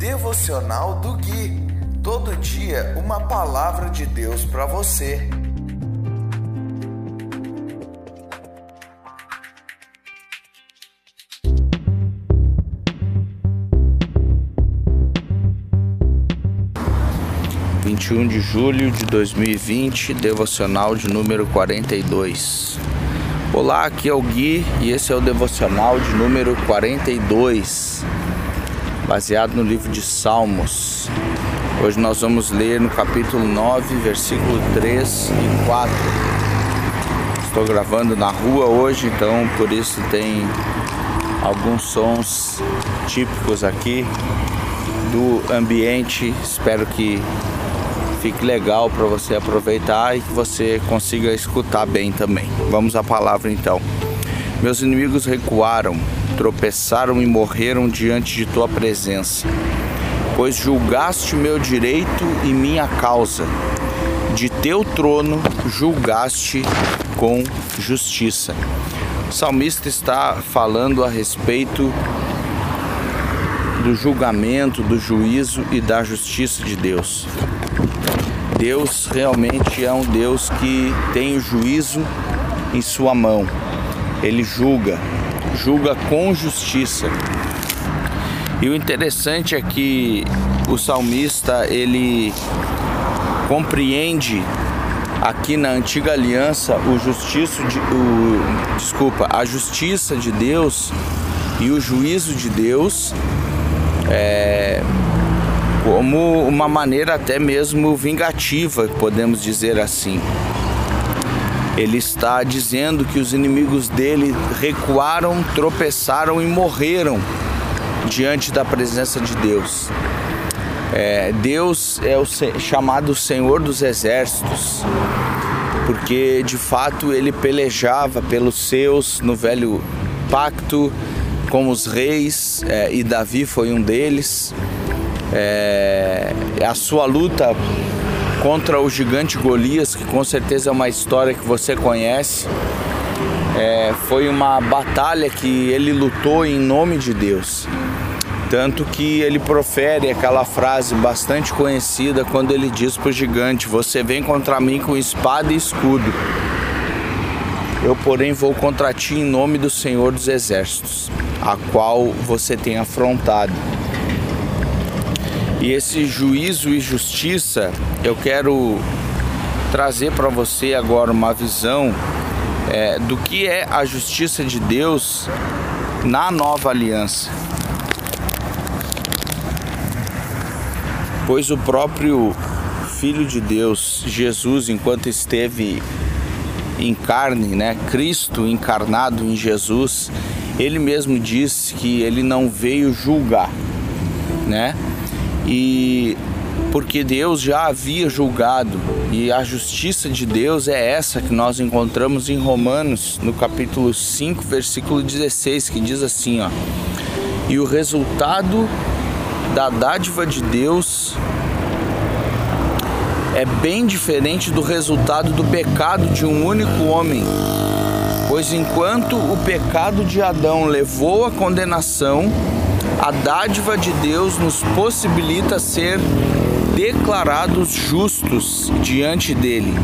Devocional do Gui. Todo dia uma palavra de Deus para você. Vinte e um de julho de 2020, devocional de número 42. Olá, aqui é o Gui e esse é o devocional de número 42 baseado no livro de Salmos. Hoje nós vamos ler no capítulo 9, versículo 3 e 4. Estou gravando na rua hoje, então por isso tem alguns sons típicos aqui do ambiente. Espero que fique legal para você aproveitar e que você consiga escutar bem também. Vamos à palavra então. Meus inimigos recuaram, tropeçaram e morreram diante de tua presença. Pois julgaste meu direito e minha causa. De teu trono julgaste com justiça. O salmista está falando a respeito do julgamento, do juízo e da justiça de Deus. Deus realmente é um Deus que tem o juízo em sua mão. Ele julga, julga com justiça. E o interessante é que o salmista ele compreende aqui na antiga aliança o justiça de, o, desculpa, a justiça de Deus e o juízo de Deus é, como uma maneira até mesmo vingativa, podemos dizer assim ele está dizendo que os inimigos dele recuaram, tropeçaram e morreram diante da presença de Deus. É, Deus é o chamado Senhor dos Exércitos, porque de fato ele pelejava pelos seus no velho pacto com os reis, é, e Davi foi um deles. É, a sua luta contra o gigante Golias, que com certeza é uma história que você conhece. É, foi uma batalha que ele lutou em nome de Deus. Tanto que ele profere aquela frase bastante conhecida quando ele diz para o gigante: Você vem contra mim com espada e escudo. Eu, porém, vou contra ti em nome do Senhor dos Exércitos, a qual você tem afrontado. E esse juízo e justiça, eu quero trazer para você agora uma visão é, do que é a justiça de Deus na nova aliança. Pois o próprio Filho de Deus, Jesus, enquanto esteve em carne, né, Cristo encarnado em Jesus, ele mesmo disse que ele não veio julgar, né? E porque Deus já havia julgado e a justiça de Deus é essa que nós encontramos em Romanos, no capítulo 5, versículo 16, que diz assim, ó: E o resultado da dádiva de Deus é bem diferente do resultado do pecado de um único homem. Pois enquanto o pecado de Adão levou à condenação, a dádiva de Deus nos possibilita ser declarados justos diante dele,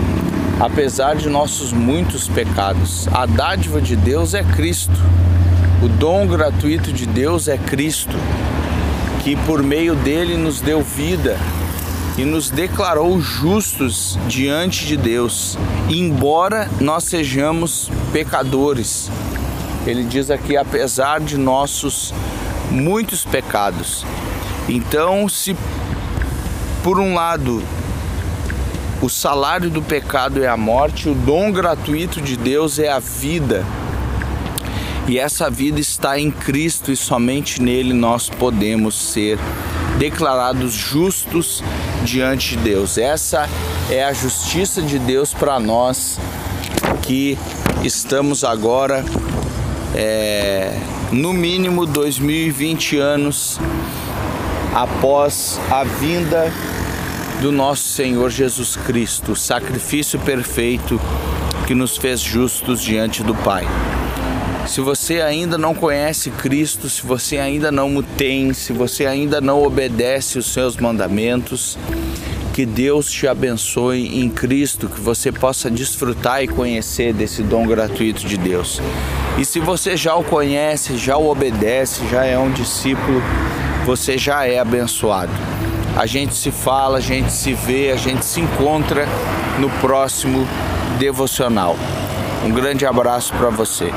apesar de nossos muitos pecados. A dádiva de Deus é Cristo. O dom gratuito de Deus é Cristo, que por meio dele nos deu vida e nos declarou justos diante de Deus, embora nós sejamos pecadores. Ele diz aqui, apesar de nossos muitos pecados. Então, se por um lado o salário do pecado é a morte, o dom gratuito de Deus é a vida. E essa vida está em Cristo e somente nele nós podemos ser declarados justos diante de Deus. Essa é a justiça de Deus para nós que estamos agora é, no mínimo 2020 anos após a vinda do nosso Senhor Jesus Cristo, o sacrifício perfeito que nos fez justos diante do Pai. Se você ainda não conhece Cristo, se você ainda não o tem, se você ainda não obedece os seus mandamentos, que Deus te abençoe em Cristo, que você possa desfrutar e conhecer desse dom gratuito de Deus. E se você já o conhece, já o obedece, já é um discípulo, você já é abençoado. A gente se fala, a gente se vê, a gente se encontra no próximo devocional. Um grande abraço para você.